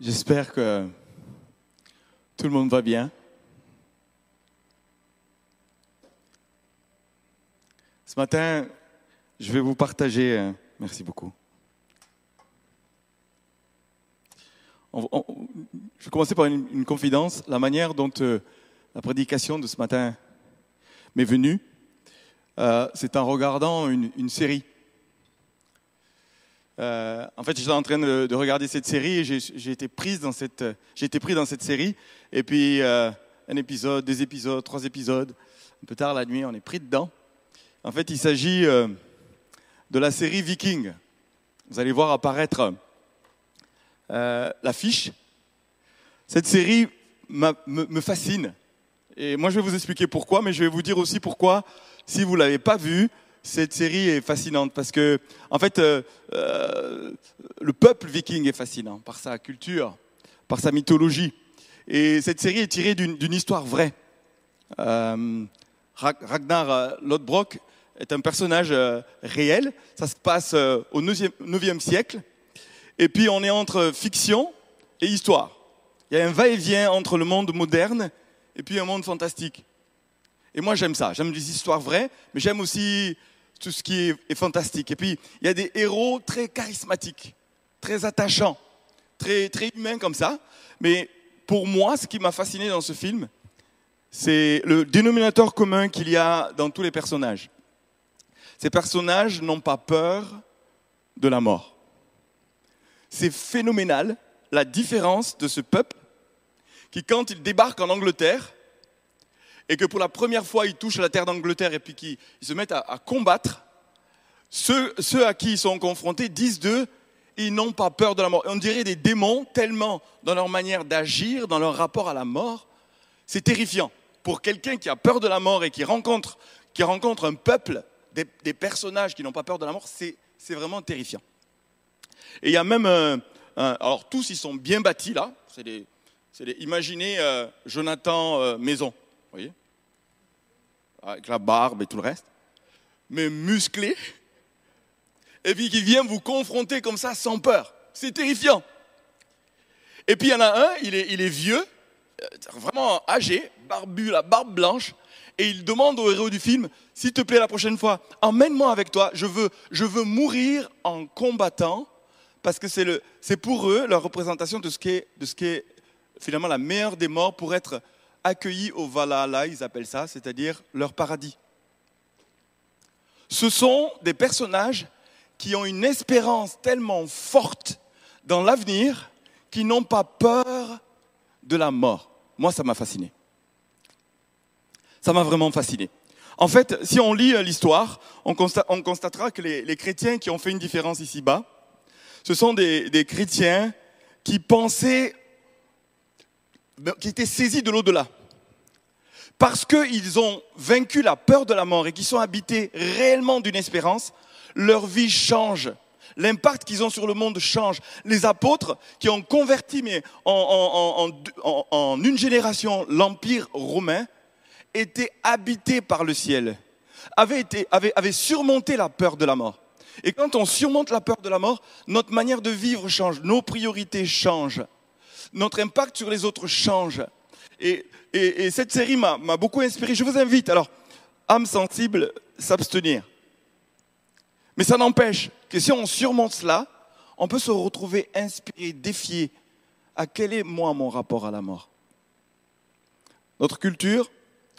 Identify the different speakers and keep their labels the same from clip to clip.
Speaker 1: J'espère que tout le monde va bien. Ce matin, je vais vous partager. euh, Merci beaucoup. Je vais commencer par une, confidence. La manière dont euh, la prédication de ce matin m'est venue, euh, c'est en regardant une série. Euh, en fait, j'étais en train de, de regarder cette série et j'ai été prise dans cette, été pris dans cette série. Et puis euh, un épisode, deux épisodes, trois épisodes. Un peu tard la nuit, on est pris dedans. En fait, il s'agit euh, de la série Viking. Vous allez voir apparaître l'affiche. Cette série me, me fascine. Et moi, je vais vous expliquer pourquoi, mais je vais vous dire aussi pourquoi, si vous l'avez pas vue, cette série est fascinante. Parce que, en fait, euh, euh, le peuple viking est fascinant par sa culture, par sa mythologie. Et cette série est tirée d'une histoire vraie. Euh, Ra- Ragnar Lodbrok est un personnage réel. Ça se passe au 9e siècle. Et puis on est entre fiction et histoire. Il y a un va-et-vient entre le monde moderne et puis un monde fantastique. Et moi j'aime ça. J'aime les histoires vraies, mais j'aime aussi tout ce qui est, fantastique. Et puis il y a des héros très charismatiques, très attachants, très, très humains comme ça. Mais pour moi, ce qui m'a fasciné dans ce film, c'est le dénominateur commun qu'il y a dans tous les personnages. Ces personnages n'ont pas peur de la mort. C'est phénoménal la différence de ce peuple qui, quand il débarque en Angleterre, et que pour la première fois ils touchent la terre d'Angleterre et puis qu'ils ils se mettent à, combattre, ceux, à qui ils sont confrontés disent d'eux, ils n'ont pas peur de la mort. On dirait des démons tellement dans leur manière d'agir, dans leur rapport à la mort, c'est terrifiant. Pour quelqu'un qui a peur de la mort et qui rencontre, qui rencontre un peuple, des, personnages qui n'ont pas peur de la mort, c'est vraiment terrifiant. Et il y a même un, alors tous ils sont bien bâtis là, des, des- imaginez euh, Jonathan euh, Maison, voyez, avec la barbe et tout le reste, mais musclé, et puis qui vient vous confronter comme ça sans peur. C'est terrifiant. Et puis il y en a un, il est, il est vieux, euh, vraiment âgé, barbu, la barbe blanche, et il demande au héros du film, s'il te plaît la prochaine fois, emmène-moi avec toi, je veux, je veux mourir en combattant, parce que c'est, pour eux leur représentation de ce qui est finalement la meilleure des morts pour être accueillis au Valhalla, ils appellent ça, c'est-à-dire leur paradis. Ce sont des personnages qui ont une espérance tellement forte dans l'avenir qu'ils n'ont pas peur de la mort. Moi, ça m'a fasciné. Ça m'a vraiment fasciné. En fait, si on lit euh, l'histoire, on, consta- on constatera que les, chrétiens qui ont fait une différence ici-bas, ce sont des, des chrétiens qui pensaient, qui étaient saisis de l'au-delà. Parce qu'ils ont vaincu la peur de la mort et qu'ils sont habités réellement d'une espérance, leur vie change. L'impact qu'ils ont sur le monde change. Les apôtres qui ont converti mais en, une génération l'Empire romain étaient habités par le ciel, avaient surmonté la peur de la mort. Et quand on surmonte la peur de la mort, notre manière de vivre change, nos priorités changent, notre impact sur les autres change. Et, et- et cette série m'a m'a beaucoup inspiré. Je vous invite, alors, âme sensible, s'abstenir. Mais ça n'empêche que si on surmonte cela, on peut se retrouver inspiré, défié à quel est moi mon rapport à la mort. Notre culture,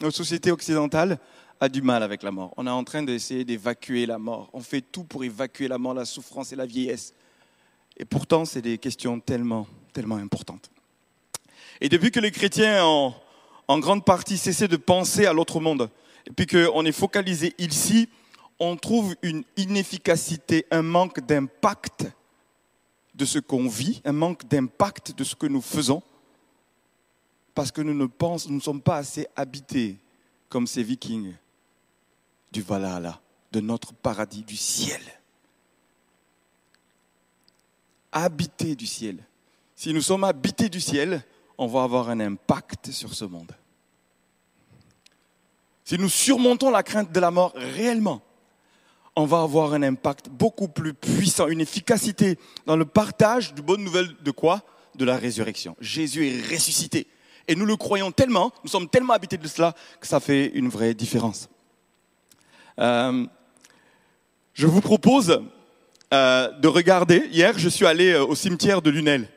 Speaker 1: notre société occidentale a du mal avec la mort. On est en train d'essayer d'évacuer la mort. On fait tout pour évacuer la mort, la souffrance et la vieillesse. Et pourtant, c'est des questions tellement, tellement importantes. Et depuis que les chrétiens ont en grande partie cessé de penser à l'autre monde, et puis qu'on est focalisé ici, on trouve une inefficacité, un manque d'impact de ce qu'on vit, un manque d'impact de ce que nous faisons, parce que nous ne, pensons, nous ne sommes pas assez habités comme ces vikings du Valhalla, de notre paradis, du ciel. Habités du ciel. Si nous sommes habités du ciel, on va avoir un impact sur ce monde. Si nous surmontons la crainte de la mort réellement, on va avoir un impact beaucoup plus puissant, une efficacité dans le partage de bonnes nouvelles de quoi? De la résurrection. Jésus est ressuscité. Et nous le croyons tellement, nous sommes tellement habités de cela, que ça fait une vraie différence. Euh, je vous propose euh, de regarder. Hier, je suis allé euh, au cimetière de Lunel.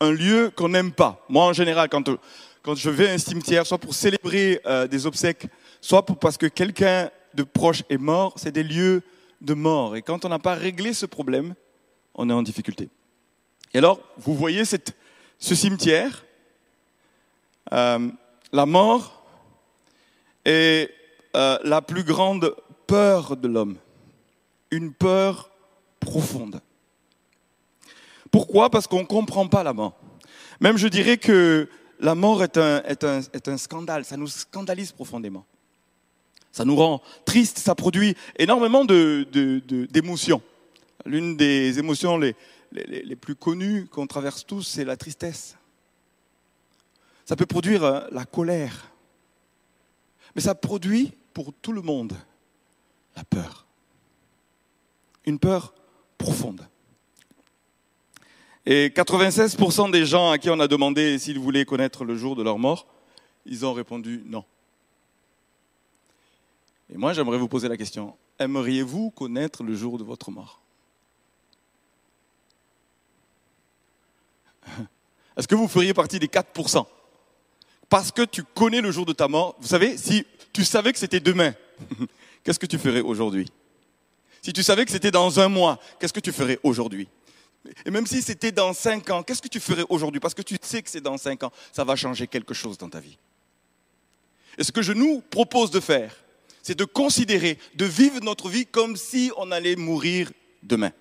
Speaker 1: Un lieu qu'on n'aime pas. Moi, en général, quand, je vais à un cimetière, soit pour célébrer des obsèques, soit parce que quelqu'un de proche est mort, c'est des lieux de mort. Et quand on n'a pas réglé ce problème, on est en difficulté. Et alors, vous voyez ce cimetière, euh, la mort est euh, la plus grande peur de l'homme, une peur profonde. Pourquoi? Parce qu'on ne comprend pas la mort. Même je dirais que la mort est un, scandale, ça nous scandalise profondément. Ça nous rend triste, ça produit énormément d'émotions. L'une des émotions les plus connues qu'on traverse tous, c'est la tristesse. Ça peut produire euh, la colère. Mais ça produit pour tout le monde la peur. Une peur profonde. Et 96% des gens à qui on a demandé s'ils voulaient connaître le jour de leur mort, ils ont répondu non. Et moi, j'aimerais vous poser la question, aimeriez-vous connaître le jour de votre mort? Est-ce que vous feriez partie des 4% parce que tu connais le jour de ta mort. Vous savez, si tu savais que c'était demain, qu'est-ce que tu ferais aujourd'hui? Si tu savais que c'était dans un mois, qu'est-ce que tu ferais aujourd'hui? Et même si c'était dans cinq ans, qu'est-ce que tu ferais aujourd'hui? Parce que tu sais que c'est dans cinq ans, ça va changer quelque chose dans ta vie. Et ce que je nous propose de faire, c'est de considérer, de vivre notre vie comme si on allait mourir demain.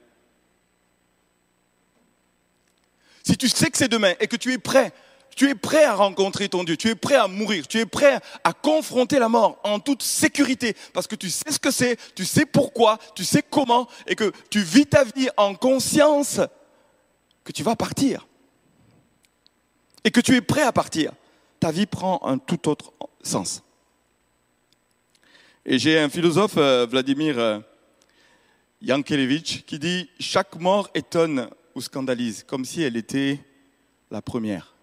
Speaker 1: Si tu sais que c'est demain et que tu es prêt tu es prêt à rencontrer ton Dieu, tu es prêt à mourir, tu es prêt à confronter la mort en toute sécurité parce que tu sais ce que c'est, tu sais pourquoi, tu sais comment et que tu vis ta vie en conscience que tu vas partir et que tu es prêt à partir. Ta vie prend un tout autre sens. Et j'ai un philosophe, euh, Vladimir euh, Yankelevitch, qui dit Chaque mort étonne ou scandalise, comme si elle était la première.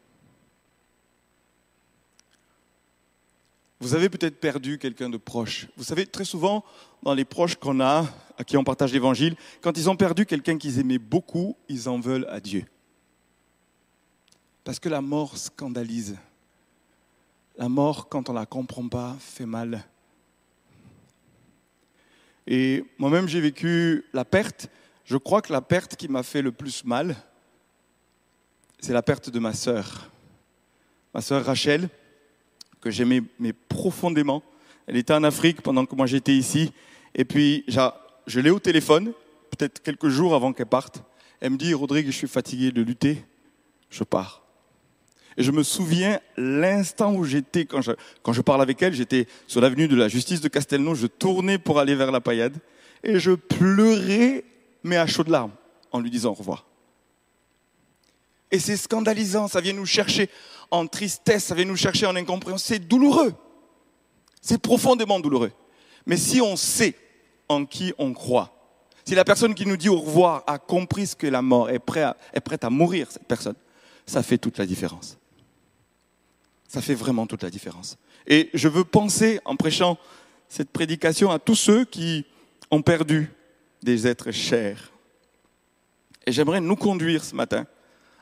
Speaker 1: Vous avez peut-être perdu quelqu'un de proche. Vous savez, très souvent, dans les proches qu'on a, à qui on partage l'évangile, quand ils ont perdu quelqu'un qu'ils aimaient beaucoup, ils en veulent à Dieu. Parce que la mort scandalise. La mort, quand on ne la comprend pas, fait mal. Et moi-même, j'ai vécu la perte. Je crois que la perte qui m'a fait le plus mal, c'est la perte de ma sœur. Ma sœur Rachel, que j'aimais mais profondément. Elle était en Afrique pendant que moi j'étais ici. Et puis, je l'ai au téléphone, peut-être quelques jours avant qu'elle parte. Elle me dit, Rodrigue, je suis fatigué de lutter, je pars. Et je me souviens l'instant où j'étais, quand je, quand je parle avec elle, j'étais sur l'avenue de la justice de Castelnau, je tournais pour aller vers la paillade, et je pleurais, mais à chaudes larmes, en lui disant au revoir. Et c'est scandalisant, ça vient nous chercher en tristesse, ça vient nous chercher en incompréhension. C'est douloureux. C'est profondément douloureux. Mais si on sait en qui on croit, si la personne qui nous dit au revoir a compris ce que la mort est prête à, est prête à mourir, cette personne, ça fait toute la différence. Ça fait vraiment toute la différence. Et je veux penser, en prêchant cette prédication, à tous ceux qui ont perdu des êtres chers. Et j'aimerais nous conduire ce matin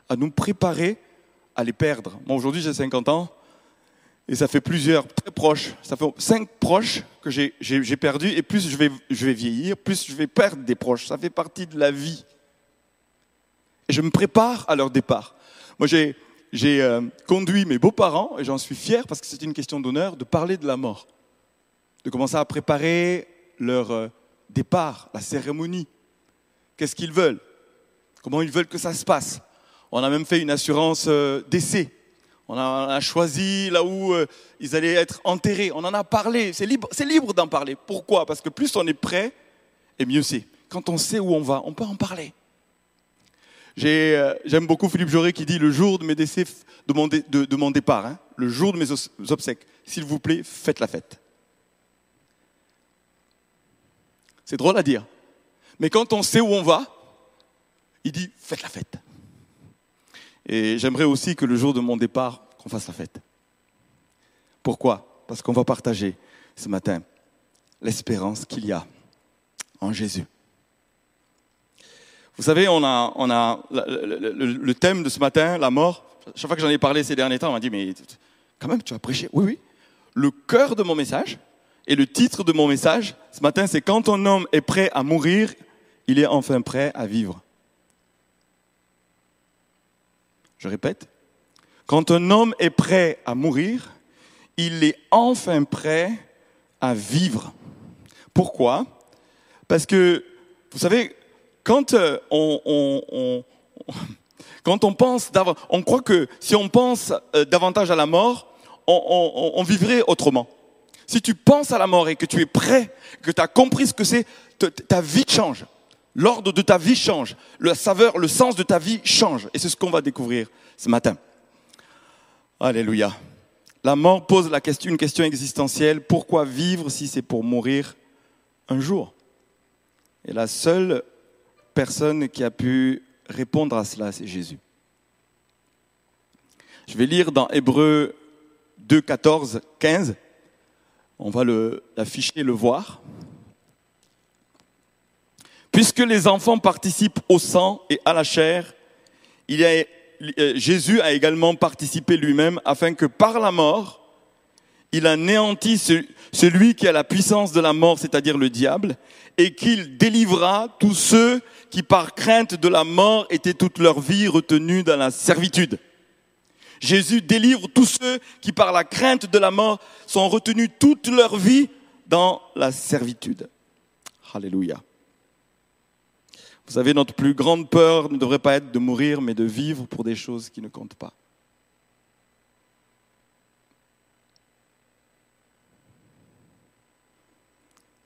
Speaker 1: à nous préparer à les perdre. Moi, aujourd'hui, j'ai 50 ans et ça fait plusieurs très proches. Ça fait cinq proches que j'ai perdu et plus je vais, je vais vieillir, plus je vais perdre des proches. Ça fait partie de la vie. Et je me prépare à leur départ. Moi, j'ai euh, conduit mes beaux-parents et j'en suis fier parce que c'est une question d'honneur de parler de la mort, de commencer à préparer leur euh, départ, la cérémonie. Qu'est-ce qu'ils veulent? Comment ils veulent que ça se passe? On a même fait une assurance euh, d'essai. On a, choisi là où euh, ils allaient être enterrés. On en a parlé. C'est libre, d'en parler. Pourquoi? Parce que plus on est prêt, et mieux c'est. Quand on sait où on va, on peut en parler. Euh, j'aime beaucoup Philippe Jauré qui dit le jour de mes décès, de mon, de, mon départ, hein, le jour de mes obsèques, s'il vous plaît, faites la fête. C'est drôle à dire. Mais quand on sait où on va, il dit faites la fête. Et j'aimerais aussi que le jour de mon départ, qu'on fasse la fête. Pourquoi? Parce qu'on va partager ce matin l'espérance qu'il y a en Jésus. Vous savez, on a, a le, thème de ce matin, la mort. Chaque fois que j'en ai parlé ces derniers temps, on m'a dit, mais quand même, tu as prêché. Oui, oui. Le cœur de mon message et le titre de mon message ce matin, c'est Quand un homme est prêt à mourir, il est enfin prêt à vivre. Je répète, quand un homme est prêt à mourir, il est enfin prêt à vivre. Pourquoi? Parce que, vous savez, quand euh, on, on pense, on croit que si on pense euh, davantage à la mort, on, vivrait autrement. Si tu penses à la mort et que tu es prêt, que tu as compris ce que c'est, ta vie change. L'ordre de ta vie change. La saveur, le sens de ta vie change. Et c'est ce qu'on va découvrir ce matin. Alléluia. La mort pose une question existentielle. Pourquoi vivre si c'est pour mourir un jour? Et la seule personne qui a pu répondre à cela, c'est Jésus. Je vais lire dans Hébreu 2, 14, 15. On va l'afficher le voir. Puisque les enfants participent au sang et à la chair, il a, euh, Jésus a également participé lui-même afin que par la mort, il anéantit celui qui a la puissance de la mort, c'est-à-dire le diable, et qu'il délivra tous ceux qui par crainte de la mort étaient toute leur vie retenus dans la servitude. Jésus délivre tous ceux qui par la crainte de la mort sont retenus toute leur vie dans la servitude. Alléluia. Vous savez, notre plus grande peur ne devrait pas être de mourir, mais de vivre pour des choses qui ne comptent pas.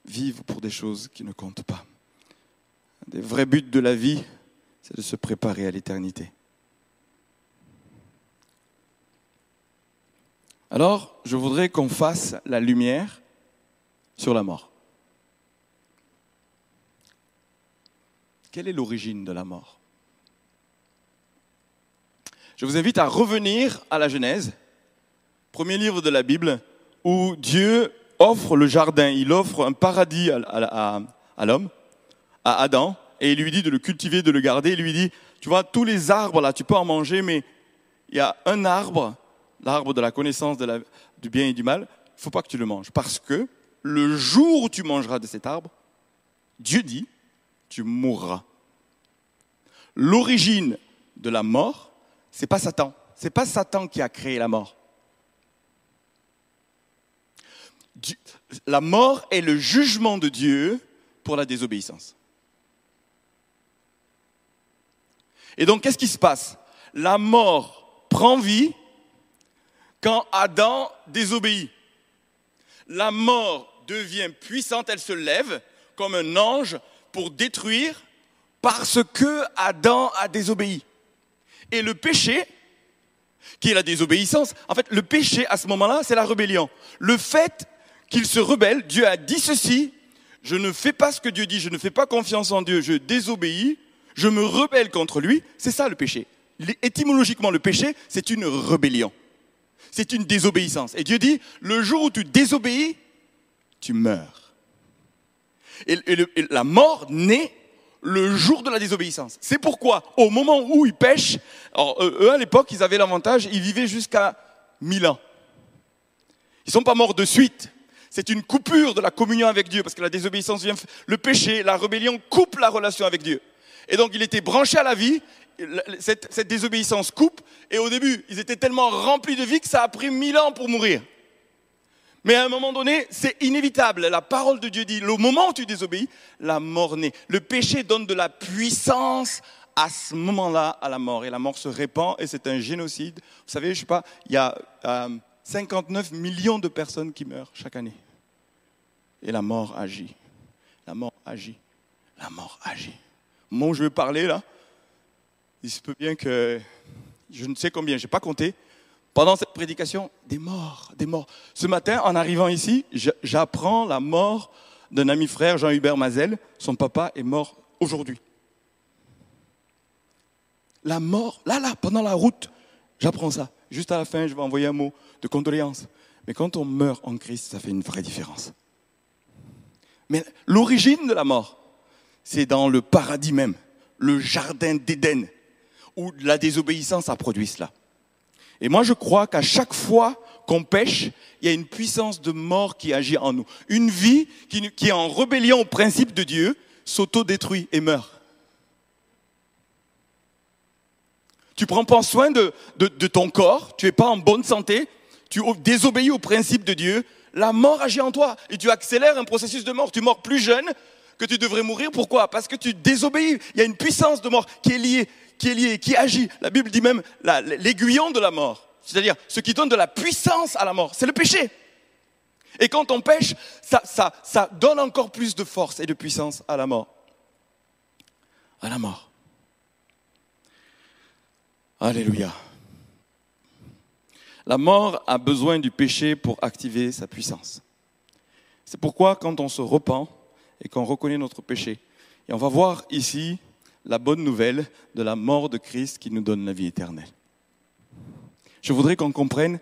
Speaker 1: Vivre pour des choses qui ne comptent pas. Un des vrais buts de la vie, c'est de se préparer à l'éternité. Alors, je voudrais qu'on fasse la lumière sur la mort. Quelle est l'origine de la mort? Je vous invite à revenir à la Genèse, premier livre de la Bible, où Dieu offre le jardin, il offre un paradis à, l'homme, à Adam, et il lui dit de le cultiver, de le garder. Il lui dit, tu vois, tous les arbres là, tu peux en manger, mais il y a un arbre, l'arbre de la connaissance du bien et du mal, il ne faut pas que tu le manges. Parce que le jour où tu mangeras de cet arbre, Dieu dit, tu mourras. L'origine de la mort, c'est pas Satan. C'est pas Satan qui a créé la mort. La mort est le jugement de Dieu pour la désobéissance. Et donc, qu'est-ce qui se passe? La mort prend vie quand Adam désobéit. La mort devient puissante, elle se lève comme un ange pour détruire parce que Adam a désobéi. Et le péché, qui est la désobéissance, en fait, le péché à ce moment-là, c'est la rébellion. Le fait qu'il se rebelle, Dieu a dit ceci, je ne fais pas ce que Dieu dit, je ne fais pas confiance en Dieu, je désobéis, je me rebelle contre lui, c'est ça le péché. Étymologiquement, le péché, c'est une rébellion. C'est une désobéissance. Et Dieu dit, le jour où tu désobéis, tu meurs. Et, la mort naît le jour de la désobéissance. C'est pourquoi, au moment où ils pêchent, alors, eux à l'époque, ils avaient l'avantage, ils vivaient jusqu'à 1000 ans. Ils ne sont pas morts de suite. C'est une coupure de la communion avec Dieu, parce que la désobéissance vient, le péché, la rébellion coupe la relation avec Dieu. Et donc, il était branché à la vie, cette, cette désobéissance coupe, et au début, ils étaient tellement remplis de vie que ça a pris 1000 ans pour mourir. Mais à un moment donné, c'est inévitable. La parole de Dieu dit, le moment où tu désobéis, la mort naît. Le péché donne de la puissance à ce moment-là à la mort. Et la mort se répand et c'est un génocide. Vous savez, je sais pas, il y a 59 euh, millions de personnes qui meurent chaque année. Et la mort agit. La mort agit. La mort agit. Moi, je vais parler là. Il se peut bien que, je ne sais combien, je n'ai pas compté, pendant cette prédication, des morts, des morts. Ce matin, en arrivant ici, j'apprends la mort d'un ami frère, Jean-Hubert Mazel. Son papa est mort aujourd'hui. la mort, là, là, pendant la route, j'apprends ça. Juste à la fin, je vais envoyer un mot de condoléance. Mais quand on meurt en Christ, ça fait une vraie différence. Mais l'origine de la mort, c'est dans le paradis même, le jardin d'Éden, où la désobéissance a produit cela. Et moi, je crois qu'à chaque fois qu'on pêche, il y a une puissance de mort qui agit en nous. Une vie qui, est en rébellion au principe de Dieu s'auto-détruit et meurt. Tu prends pas soin de, ton corps, tu es pas en bonne santé, tu désobéis au principe de Dieu, la mort agit en toi et tu accélères un processus de mort. Tu mors plus jeune que tu devrais mourir. Pourquoi? Parce que tu désobéis. Il y a une puissance de mort qui est liée, qui est liée, qui agit. La Bible dit même l'aiguillon de la mort, c'est-à-dire ce qui donne de la puissance à la mort. C'est le péché. Et quand on pêche, ça, ça, ça donne encore plus de force et de puissance à la mort. À la mort. Alléluia. La mort a besoin du péché pour activer sa puissance. C'est pourquoi quand on se repent et qu'on reconnaît notre péché, et on va voir ici la bonne nouvelle de la mort de Christ qui nous donne la vie éternelle. Je voudrais qu'on comprenne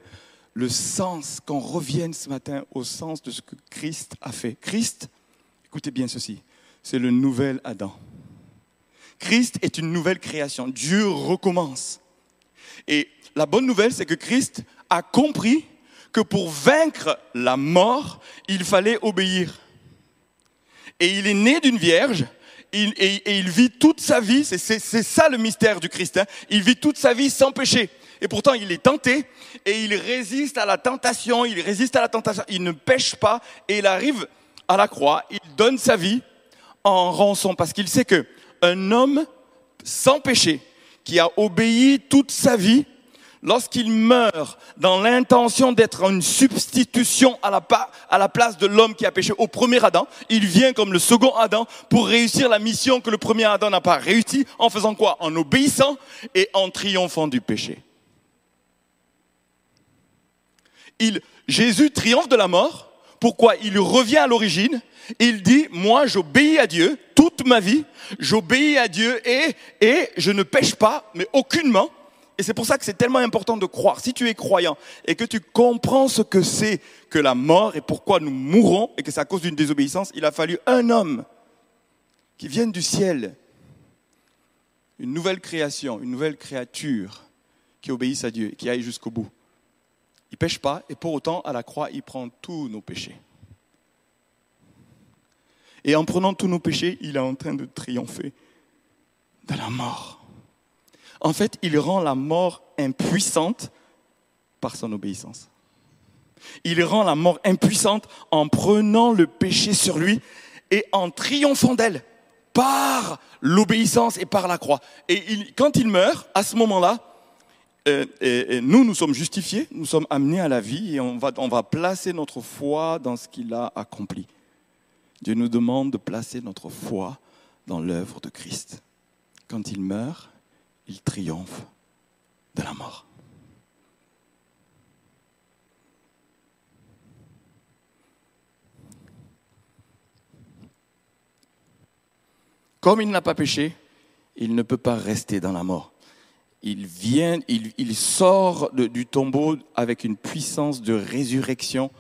Speaker 1: le sens, qu'on revienne ce matin au sens de ce que Christ a fait. Christ, écoutez bien ceci, c'est le nouvel Adam. Christ est une nouvelle création. Dieu recommence. Et la bonne nouvelle, c'est que Christ a compris que pour vaincre la mort, il fallait obéir. Et il est né d'une vierge, et, il vit toute sa vie, c'est ça le mystère du Christ, hein. il vit toute sa vie sans péché. Et pourtant, il est tenté, et il résiste à la tentation, il résiste à la tentation, il ne pêche pas, et il arrive à la croix, il donne sa vie en rançon, parce qu'il sait que un homme sans péché, qui a obéi toute sa vie, lorsqu'il meurt dans l'intention d'être une substitution à la, place de l'homme qui a péché au premier Adam, il vient comme le second Adam pour réussir la mission que le premier Adam n'a pas réussi en faisant quoi? En obéissant et en triomphant du péché. Jésus triomphe de la mort. Pourquoi? Il revient à l'origine. Il dit, moi j'obéis à Dieu toute ma vie, j'obéis à Dieu et, et je ne pêche pas, mais aucunement. Et c'est pour ça que c'est tellement important de croire. Si tu es croyant et que tu comprends ce que c'est que la mort et pourquoi nous mourons et que c'est à cause d'une désobéissance, il a fallu un homme qui vienne du ciel, une nouvelle création, une nouvelle créature qui obéisse à Dieu, qui aille jusqu'au bout. Il pêche pas et pour autant, à la croix, il prend tous nos péchés. Et en prenant tous nos péchés, il est en train de triompher de la mort. En fait, il rend la mort impuissante par son obéissance. Il rend la mort impuissante en prenant le péché sur lui et en triomphant d'elle par l'obéissance et par la croix. Et quand il meurt, à ce moment-là, euh, nous, nous sommes justifiés, nous sommes amenés à la vie et on va, on va placer notre foi dans ce qu'il a accompli. Dieu nous demande de placer notre foi dans l'œuvre de Christ. Quand il meurt, il triomphe de la mort. Comme il n'a pas péché, il ne peut pas rester dans la mort. Il vient, il, sort du tombeau avec une puissance de résurrection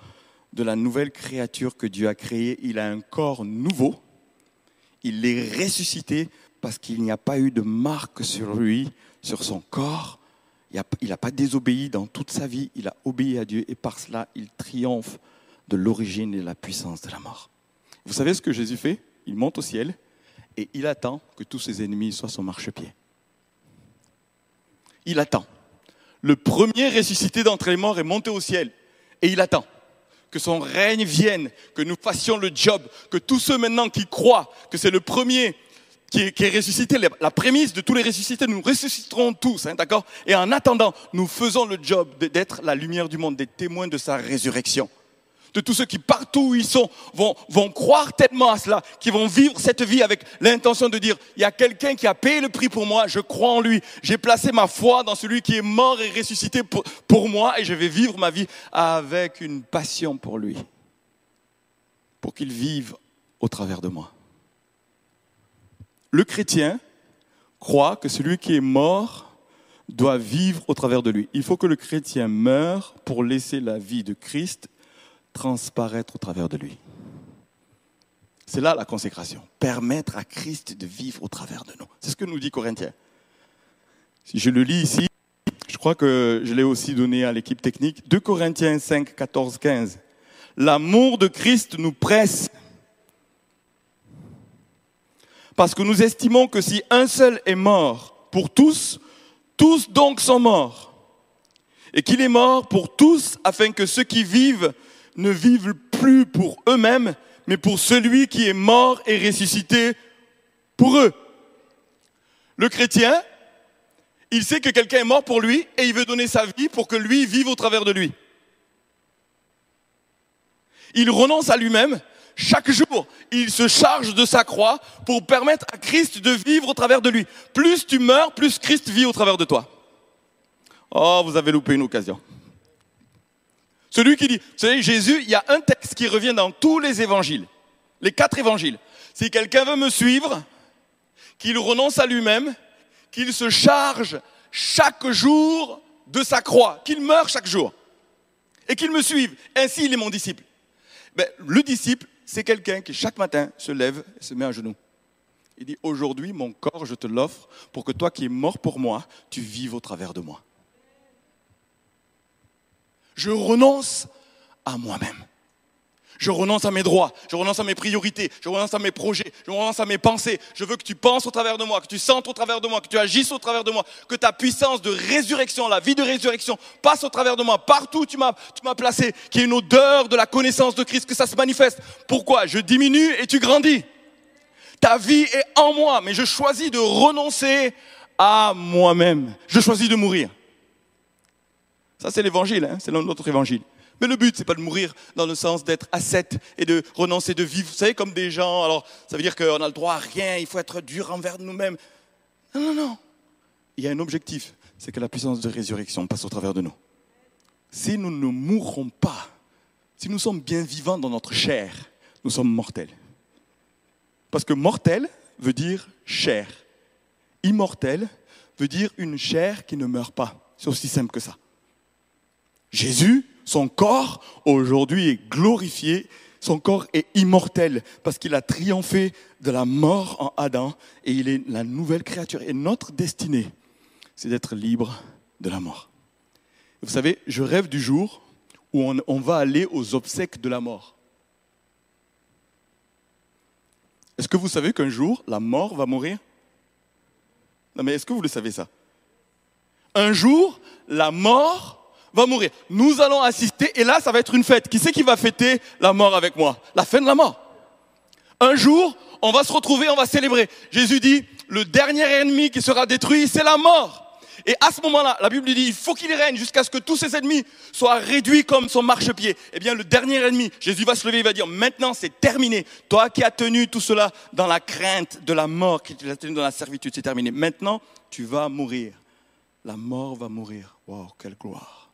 Speaker 1: de la nouvelle créature que Dieu a créée. Il a un corps nouveau. Il est ressuscité parce qu'il n'y a pas eu de marque sur lui, sur son corps. Il n'a pas désobéi dans toute sa vie, il a obéi à Dieu et par cela, il triomphe de l'origine et de la puissance de la mort. Vous savez ce que Jésus fait? Il monte au ciel et il attend que tous ses ennemis soient son marchepied. Il attend. Le premier ressuscité d'entre les morts est monté au ciel et il attend que son règne vienne, que nous fassions le job, que tous ceux maintenant qui croient que c'est le premier qui est, ressuscité, la prémisse de tous les ressuscités, nous ressusciterons tous, hein, d'accord? Et en attendant, nous faisons le job d'être la lumière du monde, des témoins de sa résurrection. De tous ceux qui, partout où ils sont, vont, vont croire tellement à cela, qui vont vivre cette vie avec l'intention de dire, il y a quelqu'un qui a payé le prix pour moi, je crois en lui, j'ai placé ma foi dans celui qui est mort et ressuscité pour, pour moi, et je vais vivre ma vie avec une passion pour lui, pour qu'il vive au travers de moi. Le chrétien croit que celui qui est mort doit vivre au travers de lui. Il faut que le chrétien meure pour laisser la vie de Christ transparaître au travers de lui. C'est là la consécration. Permettre à Christ de vivre au travers de nous. C'est ce que nous dit Corinthiens. Si je le lis ici, je crois que je l'ai aussi donné à l'équipe technique. 2 Corinthiens 5, 14, 15. L'amour de Christ nous presse. Parce que nous estimons que si un seul est mort pour tous, tous donc sont morts. Et qu'il est mort pour tous afin que ceux qui vivent ne vivent plus pour eux-mêmes, mais pour celui qui est mort et ressuscité pour eux. Le chrétien, il sait que quelqu'un est mort pour lui et il veut donner sa vie pour que lui vive au travers de lui. Il renonce à lui-même. Chaque jour, il se charge de sa croix pour permettre à Christ de vivre au travers de lui. Plus tu meurs, plus Christ vit au travers de toi. Oh, vous avez loupé une occasion. Celui qui dit, vous savez, Jésus, il y a un texte qui revient dans tous les évangiles, les quatre évangiles. Si quelqu'un veut me suivre, qu'il renonce à lui-même, qu'il se charge chaque jour de sa croix, qu'il meure chaque jour, et qu'il me suive. Ainsi, il est mon disciple. Ben, le disciple, c'est quelqu'un qui chaque matin se lève et se met à genoux. Il dit, aujourd'hui, mon corps, je te l'offre pour que toi qui es mort pour moi, tu vives au travers de moi. Je renonce à moi-même. Je renonce à mes droits, je renonce à mes priorités, je renonce à mes projets, je renonce à mes pensées. Je veux que tu penses au travers de moi, que tu sentes au travers de moi, que tu agisses au travers de moi, que ta puissance de résurrection, la vie de résurrection passe au travers de moi. Partout où tu m'as, placé, qu'il y ait une odeur de la connaissance de Christ, que ça se manifeste. Pourquoi? Je diminue et tu grandis. Ta vie est en moi, mais je choisis de renoncer à moi-même. Je choisis de mourir. Ça, c'est l'évangile, hein c'est notre évangile. Mais le but, c'est pas de mourir dans le sens d'être ascète et de renoncer de vivre, vous savez, comme des gens. Alors, ça veut dire qu'on a le droit à rien, il faut être dur envers nous-mêmes. Non, non, non. Il y a un objectif, c'est que la puissance de résurrection passe au travers de nous. Si nous ne mourrons pas, si nous sommes bien vivants dans notre chair, nous sommes mortels. Parce que mortel veut dire chair. Immortel veut dire une chair qui ne meurt pas. C'est aussi simple que ça. Jésus, son corps aujourd'hui est glorifié, son corps est immortel parce qu'il a triomphé de la mort en Adam et il est la nouvelle créature. Et notre destinée, c'est d'être libre de la mort. Vous savez, je rêve du jour où on, va aller aux obsèques de la mort. Est-ce que vous savez qu'un jour, la mort va mourir? Non mais est-ce que vous le savez ça? Un jour, la mort va mourir. Nous allons assister et là, ça va être une fête. Qui c'est qui va fêter la mort avec moi? La fin de la mort. Un jour, on va se retrouver, on va célébrer. Jésus dit, le dernier ennemi qui sera détruit, c'est la mort. Et à ce moment-là, la Bible dit, il faut qu'il règne jusqu'à ce que tous ses ennemis soient réduits comme son marchepied. Eh bien, le dernier ennemi, Jésus va se lever, il va dire, maintenant c'est terminé. Toi qui as tenu tout cela dans la crainte de la mort, qui as tenu dans la servitude, c'est terminé. Maintenant, tu vas mourir. La mort va mourir. Wow, quelle gloire.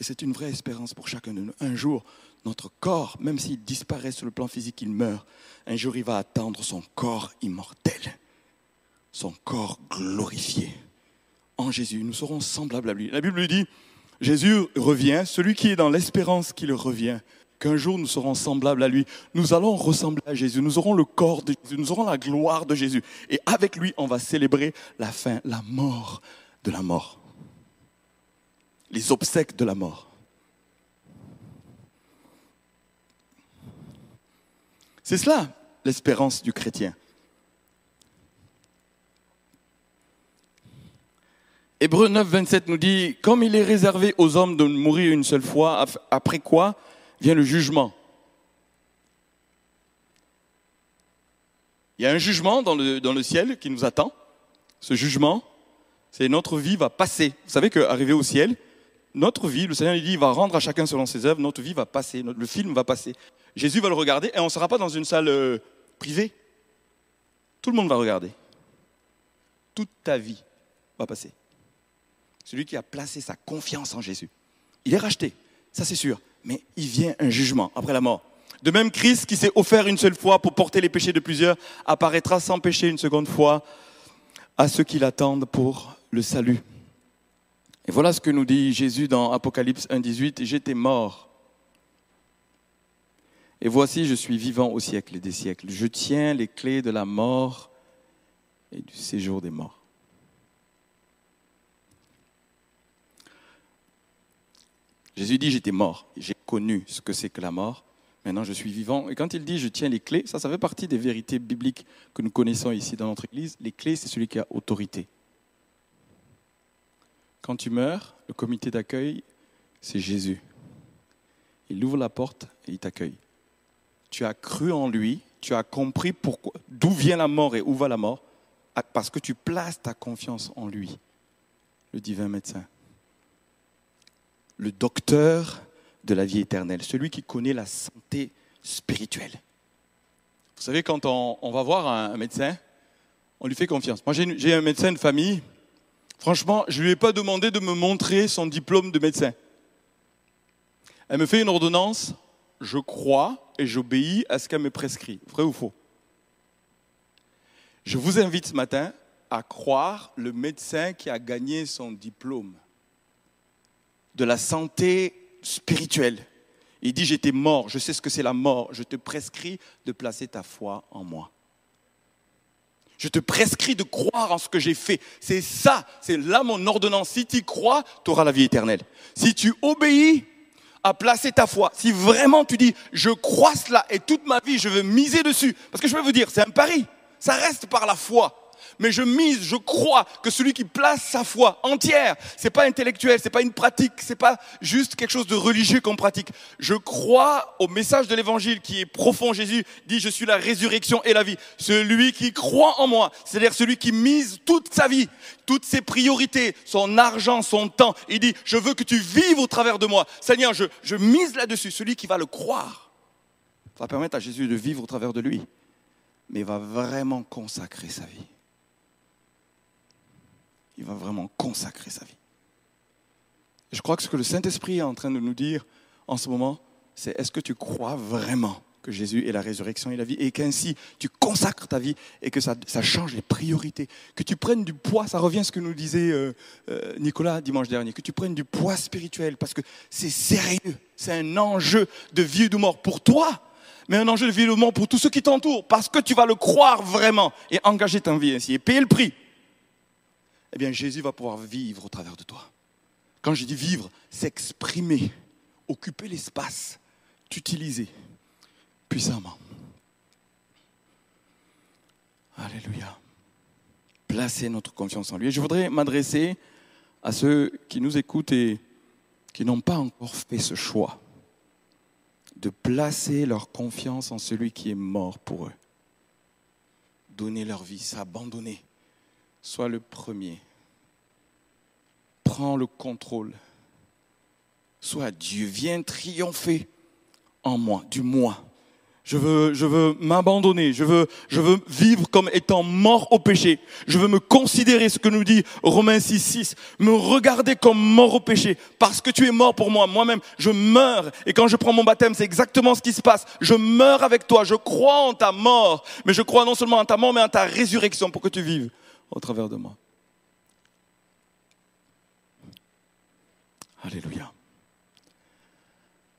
Speaker 1: Et c'est une vraie espérance pour chacun de nous. Un jour, notre corps, même s'il disparaît sur le plan physique, il meurt. Un jour, il va attendre son corps immortel, son corps glorifié. En Jésus, nous serons semblables à lui. La Bible dit, Jésus revient, celui qui est dans l'espérance qu'il revient, qu'un jour nous serons semblables à lui. Nous allons ressembler à Jésus, nous aurons le corps de Jésus, nous aurons la gloire de Jésus. Et avec lui, on va célébrer la fin, la mort de la mort les obsèques de la mort. C'est cela l'espérance du chrétien. Hébreu 9, 27 nous dit, comme il est réservé aux hommes de mourir une seule fois, après quoi vient le jugement. Il y a un jugement dans le, dans le ciel qui nous attend. Ce jugement, c'est notre vie va passer. Vous savez qu'arriver au ciel, notre vie, le Seigneur dit, il va rendre à chacun selon ses œuvres, notre vie va passer, le film va passer. Jésus va le regarder et on ne sera pas dans une salle euh, privée. Tout le monde va regarder. Toute ta vie va passer. Celui qui a placé sa confiance en Jésus. Il est racheté, ça c'est sûr, mais il vient un jugement après la mort. De même, Christ qui s'est offert une seule fois pour porter les péchés de plusieurs apparaîtra sans péché une seconde fois à ceux qui l'attendent pour le salut. Et voilà ce que nous dit Jésus dans Apocalypse 1.18, j'étais mort. Et voici, je suis vivant au siècle des siècles. Je tiens les clés de la mort et du séjour des morts. Jésus dit, j'étais mort, j'ai connu ce que c'est que la mort, maintenant je suis vivant. Et quand il dit, je tiens les clés, ça, ça fait partie des vérités bibliques que nous connaissons ici dans notre Église. Les clés, c'est celui qui a autorité. Quand tu meurs, le comité d'accueil, c'est Jésus. Il ouvre la porte et il t'accueille. Tu as cru en lui, tu as compris pourquoi, d'où vient la mort et où va la mort, parce que tu places ta confiance en lui, le divin médecin le docteur de la vie éternelle, celui qui connaît la santé spirituelle. Vous savez, quand on, va voir un, médecin, on lui fait confiance. Moi, j'ai un médecin de famille. Franchement, je ne lui ai pas demandé de me montrer son diplôme de médecin. Elle me fait une ordonnance, je crois et j'obéis à ce qu'elle me prescrit. Vrai ou faux? Je vous invite ce matin à croire le médecin qui a gagné son diplôme de la santé spirituelle. Il dit, j'étais mort, je sais ce que c'est la mort, je te prescris de placer ta foi en moi. Je te prescris de croire en ce que j'ai fait. C'est ça, c'est là mon ordonnance. Si tu crois, tu auras la vie éternelle. Si tu obéis à placer ta foi, si vraiment tu dis, je crois cela et toute ma vie, je veux miser dessus, parce que je vais vous dire, c'est un pari, ça reste par la foi mais je mise, je crois que celui qui place sa foi entière, c'est pas intellectuel, c'est pas une pratique, c'est pas juste quelque chose de religieux qu'on pratique. Je crois au message de l'évangile qui est profond. Jésus dit, je suis la résurrection et la vie. Celui qui croit en moi, c'est-à-dire celui qui mise toute sa vie, toutes ses priorités, son argent, son temps. Il dit, je veux que tu vives au travers de moi. Seigneur, je, je mise là-dessus. Celui qui va le croire va permettre à Jésus de vivre au travers de lui, mais va vraiment consacrer sa vie il va vraiment consacrer sa vie. je crois que ce que le Saint-Esprit est en train de nous dire en ce moment, c'est est-ce que tu crois vraiment que Jésus est la résurrection et la vie, et qu'ainsi tu consacres ta vie et que ça, change les priorités, que tu prennes du poids, ça revient à ce que nous disait euh, euh, Nicolas dimanche dernier, que tu prennes du poids spirituel, parce que c'est sérieux, c'est un enjeu de vie ou de mort pour toi, mais un enjeu de vie ou de mort pour tous ceux qui t'entourent, parce que tu vas le croire vraiment et engager ta vie ainsi et payer le prix eh bien Jésus va pouvoir vivre au travers de toi. Quand je dis vivre, s'exprimer, occuper l'espace, t'utiliser puissamment. Alléluia. Placer notre confiance en lui. Et je voudrais m'adresser à ceux qui nous écoutent et qui n'ont pas encore fait ce choix de placer leur confiance en celui qui est mort pour eux. Donner leur vie, s'abandonner sois le premier. Prends le contrôle. Sois Dieu. Viens triompher en moi, du moi. Je veux, m'abandonner. Je veux, je veux vivre comme étant mort au péché. Je veux me considérer, ce que nous dit Romains 6, 6, me regarder comme mort au péché. Parce que tu es mort pour moi. Moi-même, je meurs. Et quand je prends mon baptême, c'est exactement ce qui se passe. Je meurs avec toi. Je crois en ta mort. Mais je crois non seulement en ta mort, mais en ta résurrection pour que tu vives au travers de moi. Alléluia.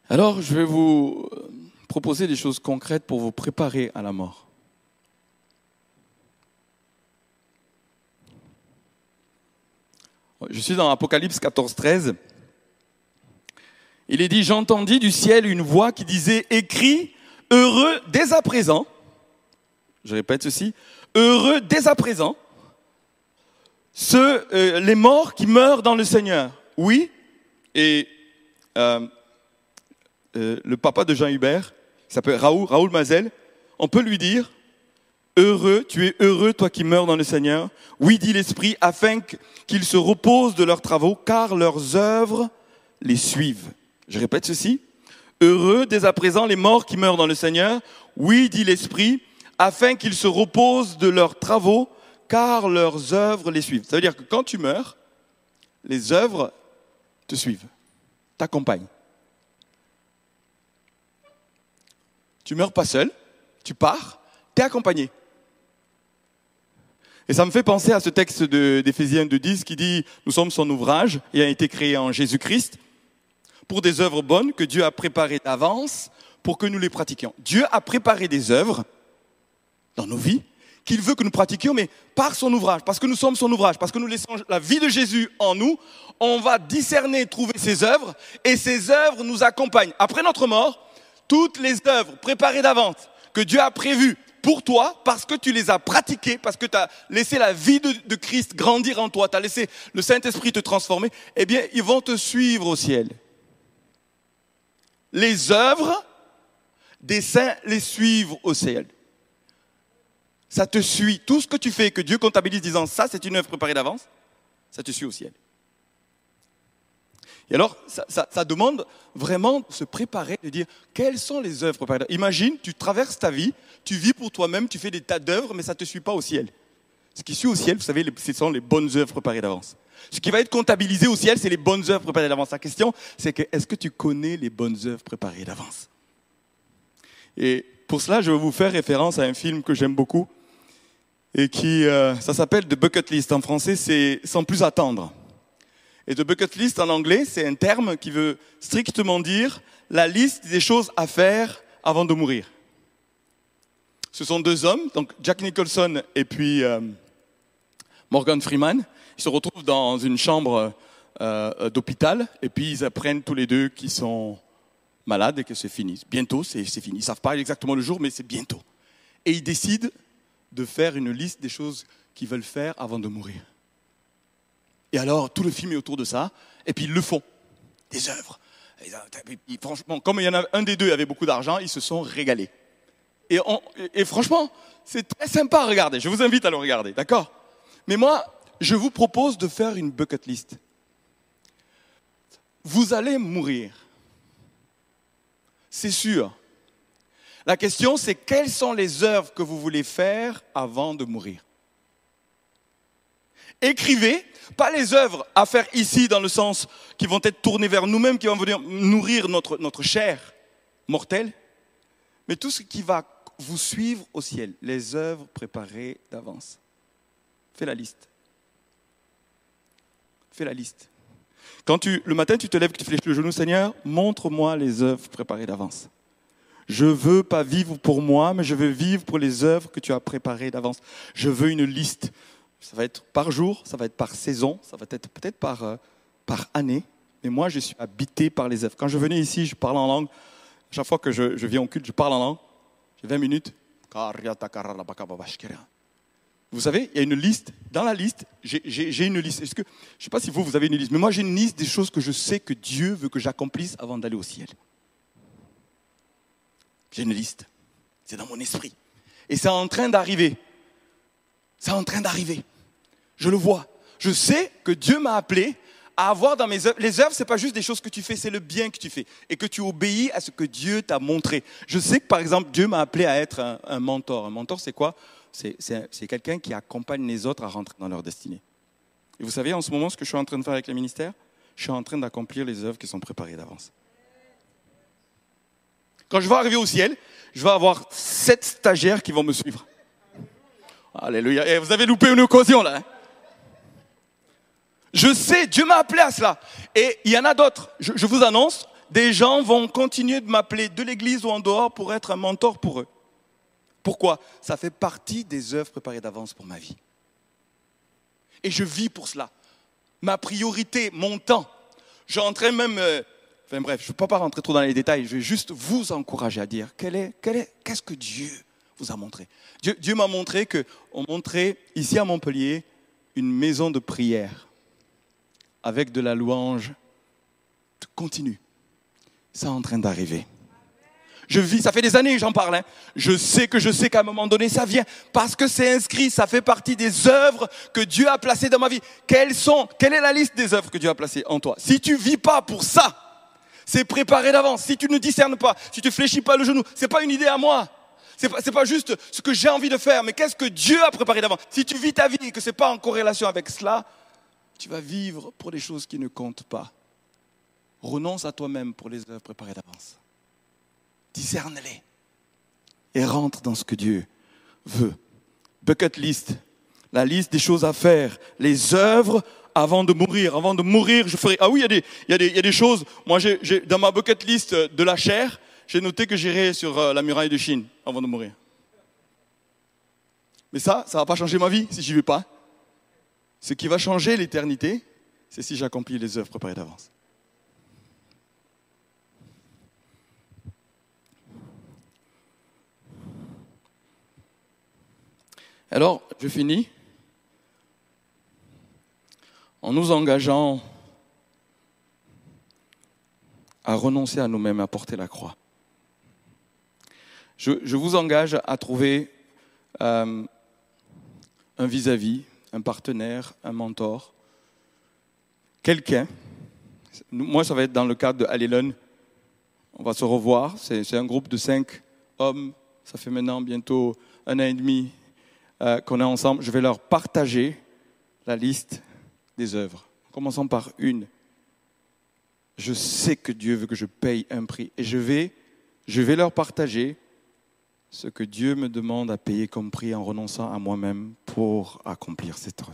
Speaker 1: Alors, je vais vous proposer des choses concrètes pour vous préparer à la mort. Je suis dans Apocalypse 14, 13. Il est dit, j'entendis du ciel une voix qui disait, écrit, heureux dès à présent, je répète ceci, heureux dès à présent, ceux, euh, les morts qui meurent dans le Seigneur. Oui, et euh, euh, le papa de Jean Hubert, qui s'appelle Raoul, Raoul Mazel, on peut lui dire, heureux, tu es heureux, toi qui meurs dans le Seigneur. Oui, dit l'Esprit, afin qu'ils se reposent de leurs travaux, car leurs œuvres les suivent. Je répète ceci. Heureux dès à présent les morts qui meurent dans le Seigneur. Oui, dit l'Esprit, afin qu'ils se reposent de leurs travaux, car leurs œuvres les suivent. Ça veut dire que quand tu meurs, les œuvres te suivent, t'accompagnent. Tu meurs pas seul, tu pars, tu es accompagné. Et ça me fait penser à ce texte d'Éphésiens 2.10 qui dit, nous sommes son ouvrage ayant été créé en Jésus-Christ pour des œuvres bonnes que Dieu a préparées d'avance pour que nous les pratiquions. Dieu a préparé des œuvres dans nos vies qu'il veut que nous pratiquions, mais par son ouvrage, parce que nous sommes son ouvrage, parce que nous laissons la vie de Jésus en nous, on va discerner, trouver ses œuvres, et ces œuvres nous accompagnent. Après notre mort, toutes les œuvres préparées d'avance que Dieu a prévues pour toi, parce que tu les as pratiquées, parce que tu as laissé la vie de, Christ grandir en toi, tu as laissé le Saint-Esprit te transformer, eh bien, ils vont te suivre au ciel. Les œuvres des saints les suivent au ciel ça te suit. Tout ce que tu fais, que Dieu comptabilise disant ça, c'est une œuvre préparée d'avance, ça te suit au ciel. Et alors, ça, demande vraiment de se préparer, de dire quelles sont les œuvres préparées. Imagine, tu traverses ta vie, tu vis pour toi-même, tu fais des tas d'œuvres, mais ça ne te suit pas au ciel. Ce qui suit au ciel, vous savez, ce sont les bonnes œuvres préparées d'avance. Ce qui va être comptabilisé au ciel, c'est les bonnes œuvres préparées d'avance. La question, c'est que est-ce que tu connais les bonnes œuvres préparées d'avance? Et pour cela, je vais vous faire référence à un film que j'aime beaucoup, et qui, euh, ça s'appelle The Bucket List. En français, c'est sans plus attendre. Et The Bucket List en anglais, c'est un terme qui veut strictement dire la liste des choses à faire avant de mourir. Ce sont deux hommes, donc Jack Nicholson et puis euh, Morgan Freeman. Ils se retrouvent dans une chambre euh, d'hôpital et puis ils apprennent tous les deux qu'ils sont malades et que c'est fini. Bientôt, c'est fini. Ils savent pas exactement le jour, mais c'est bientôt. Et ils décident de faire une liste des choses qu'ils veulent faire avant de mourir. Et alors, tout le film est autour de ça, et puis ils le font. Des œuvres. Et, franchement, comme un des deux avait beaucoup d'argent, ils se sont régalés. Et, et franchement, c'est très sympa à regarder. Je vous invite à le regarder, d'accord? Mais moi, je vous propose de faire une bucket list. Vous allez mourir. C'est sûr. La question, c'est quelles sont les œuvres que vous voulez faire avant de mourir? Écrivez, pas les œuvres à faire ici dans le sens qui vont être tournées vers nous-mêmes, qui vont venir nourrir notre, chair mortelle, mais tout ce qui va vous suivre au ciel, les œuvres préparées d'avance. Fais la liste. Fais la liste. Quand tu, le matin, tu te lèves, tu fléches le genou, Seigneur, montre-moi les œuvres préparées d'avance. Je veux pas vivre pour moi, mais je veux vivre pour les œuvres que tu as préparées d'avance. Je veux une liste. Ça va être par jour, ça va être par saison, ça va être peut-être par, euh, par année. Mais moi, je suis habité par les œuvres. Quand je venais ici, je parle en langue. Chaque fois que je, je viens au culte, je parle en langue. J'ai 20 minutes. Vous savez, il y a une liste. Dans la liste, j'ai une liste. Est-ce que, je ne sais pas si vous, vous avez une liste, mais moi, j'ai une liste des choses que je sais que Dieu veut que j'accomplisse avant d'aller au ciel. J'ai une liste. C'est dans mon esprit. Et c'est en train d'arriver. C'est en train d'arriver. Je le vois. Je sais que Dieu m'a appelé à avoir dans mes œuvres. Les œuvres, c'est pas juste des choses que tu fais, c'est le bien que tu fais et que tu obéis à ce que Dieu t'a montré. Je sais que par exemple, Dieu m'a appelé à être un, mentor. Un mentor, c'est quoi? C'est quelqu'un qui accompagne les autres à rentrer dans leur destinée. Et vous savez, en ce moment, ce que je suis en train de faire avec les ministères, je suis en train d'accomplir les œuvres qui sont préparées d'avance. Quand je vais arriver au ciel, je vais avoir sept stagiaires qui vont me suivre. Alléluia. Et eh, vous avez loupé une occasion là. Hein. je sais, Dieu m'a appelé à cela. Et il y en a d'autres. Je, vous annonce, des gens vont continuer de m'appeler de l'église ou en dehors pour être un mentor pour eux. Pourquoi? Ça fait partie des œuvres préparées d'avance pour ma vie. Et je vis pour cela. Ma priorité, mon temps. Je rentrais même euh, Enfin bref, je ne peux pas rentrer trop dans les détails, je vais juste vous encourager à dire quel est, est, qu'est-ce que Dieu vous a montré? Dieu, m'a montré qu'on montrait ici à Montpellier une maison de prière avec de la louange continue. C'est en train d'arriver. Je vis, ça fait des années que j'en parle. Hein. Je sais que je sais qu'à un moment donné, ça vient parce que c'est inscrit, ça fait partie des œuvres que Dieu a placées dans ma vie. Quelles sont, quelle est la liste des œuvres que Dieu a placées en toi? Si tu vis pas pour ça, c'est préparé d'avance. Si tu ne discernes pas, si tu fléchis pas le genou, ce n'est pas une idée à moi. Ce n'est pas, juste ce que j'ai envie de faire, mais qu'est-ce que Dieu a préparé d'avance? Si tu vis ta vie et que ce n'est pas en corrélation avec cela, tu vas vivre pour des choses qui ne comptent pas. Renonce à toi-même pour les œuvres préparées d'avance. Discerne-les et rentre dans ce que Dieu veut. Bucket list. la liste des choses à faire, les œuvres avant de mourir. Avant de mourir, je ferai. Ah oui, il y a des, y a des, y a des choses. Moi, j'ai, dans ma bucket list de la chair, j'ai noté que j'irai sur euh, la muraille de Chine avant de mourir. Mais ça, ça va pas changer ma vie si j'y vais pas. Ce qui va changer l'éternité, c'est si j'accomplis les œuvres préparées d'avance. Alors, je finis en nous engageant à renoncer à nous-mêmes, à porter la croix. Je, vous engage à trouver euh, un vis-à-vis, un partenaire, un mentor, quelqu'un. Moi, ça va être dans le cadre de Allelon. On va se revoir. C'est c'est un groupe de cinq hommes. Ça fait maintenant bientôt un an et demi euh, qu'on est ensemble. Je vais leur partager la liste des œuvres. Commençons par une. Je sais que Dieu veut que je paye un prix et je vais, je vais leur partager ce que Dieu me demande à payer comme prix en renonçant à moi-même pour accomplir cette œuvre.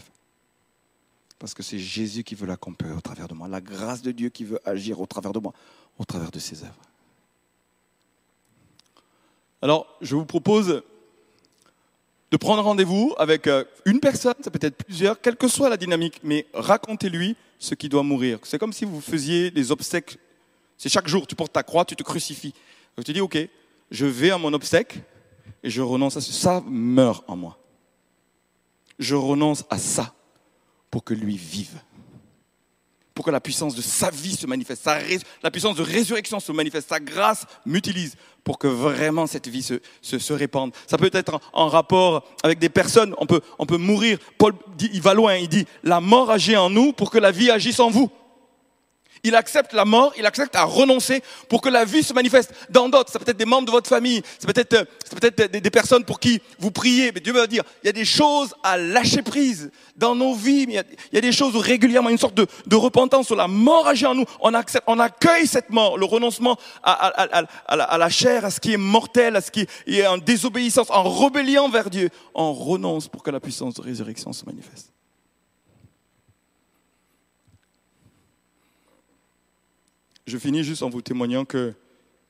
Speaker 1: Parce que c'est Jésus qui veut l'accomplir au travers de moi, la grâce de Dieu qui veut agir au travers de moi, au travers de ses œuvres. Alors, je vous propose de prendre rendez-vous avec euh, une personne, ça peut être plusieurs, quelle que soit la dynamique, mais racontez-lui ce qui doit mourir. C'est comme si vous faisiez des obsèques. C'est chaque jour, tu portes ta croix, tu te crucifies. Tu dis, ok, je vais à mon obsèque et je renonce à ça. Ça meurt en moi. Je renonce à ça pour que lui vive. Pour que la puissance de sa vie se manifeste, la puissance de résurrection se manifeste, sa grâce m'utilise pour que vraiment cette vie se, répande. Ça peut être en, en rapport avec des personnes, on peut, on peut mourir. Paul, dit, il va loin, il dit, la mort agit en nous pour que la vie agisse en vous. Il accepte la mort, il accepte à renoncer pour que la vie se manifeste dans d'autres. Ça peut être des membres de votre famille, c'est peut-être euh, c'est peut-être des, personnes pour qui vous priez. Mais Dieu va dire, il y a des choses à lâcher prise dans nos vies. Il y a, des choses où régulièrement, une sorte de, repentance où la mort agit en nous. On accepte, on accueille cette mort, le renoncement à la chair, à ce qui est mortel, à ce qui est en désobéissance, en rébellion vers Dieu. On renonce pour que la puissance de résurrection se manifeste. Je finis juste en vous témoignant que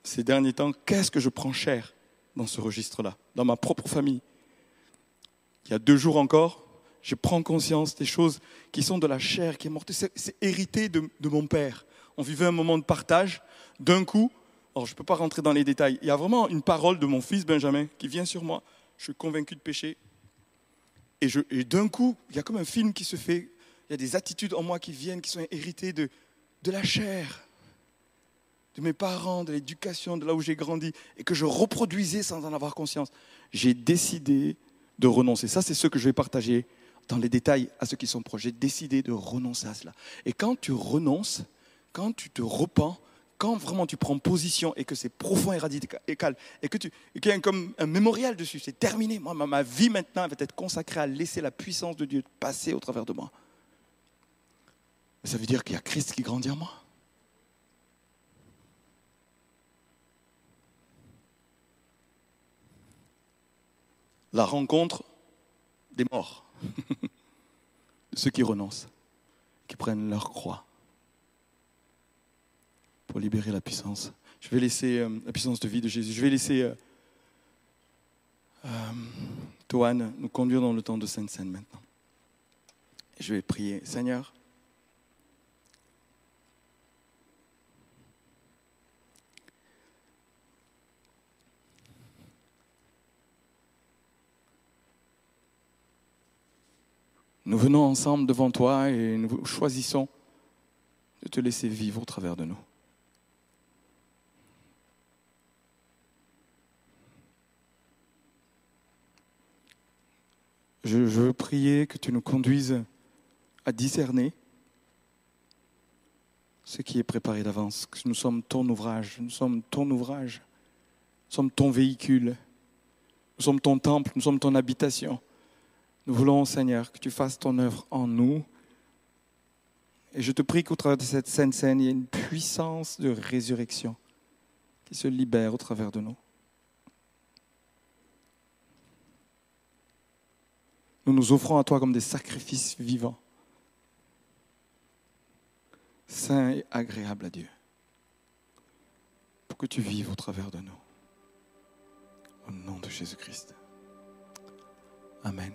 Speaker 1: ces derniers temps, qu'est-ce que je prends cher dans ce registre-là, dans ma propre famille? Il y a deux jours encore, je prends conscience des choses qui sont de la chair, qui est morte. C'est hérité de, mon père. On vivait un moment de partage. D'un coup, alors je ne peux pas rentrer dans les détails, il y a vraiment une parole de mon fils Benjamin qui vient sur moi. Je suis convaincu de péché. Et d'un coup, il y a comme un film qui se fait. Il y a des attitudes en moi qui viennent, qui sont héritées de, de la chair de mes parents, de l'éducation, de là où j'ai grandi, et que je reproduisais sans en avoir conscience. J'ai décidé de renoncer. Ça, c'est ce que je vais partager dans les détails à ceux qui sont proches. J'ai décidé de renoncer à cela. Et quand tu renonces, quand tu te repens, quand vraiment tu prends position et que c'est profond et radical, et que tu, qu'il y a comme un mémorial dessus, c'est terminé. Ma, ma vie maintenant va être consacrée à laisser la puissance de Dieu passer au travers de moi. Ça veut dire qu'il y a Christ qui grandit en moi. La rencontre des morts, ceux qui renoncent, qui prennent leur croix pour libérer la puissance. Je vais laisser euh, la puissance de vie de Jésus. Je vais laisser euh, euh, nous conduire dans le temps de Sainte Seine maintenant. Je vais prier. Seigneur, Nous venons ensemble devant toi et nous choisissons de te laisser vivre au travers de nous. Je, veux prier que tu nous conduises à discerner ce qui est préparé d'avance, que nous sommes ton ouvrage, nous sommes ton ouvrage, nous sommes ton véhicule, nous sommes ton temple, nous sommes ton habitation. Nous voulons, Seigneur, que tu fasses ton œuvre en nous. Et je te prie qu'au travers de cette sainte scène, il y ait une puissance de résurrection qui se libère au travers de nous. nous nous offrons à toi comme des sacrifices vivants, saints et agréables à Dieu, pour que tu vives au travers de nous. Au nom de Jésus-Christ. Amen.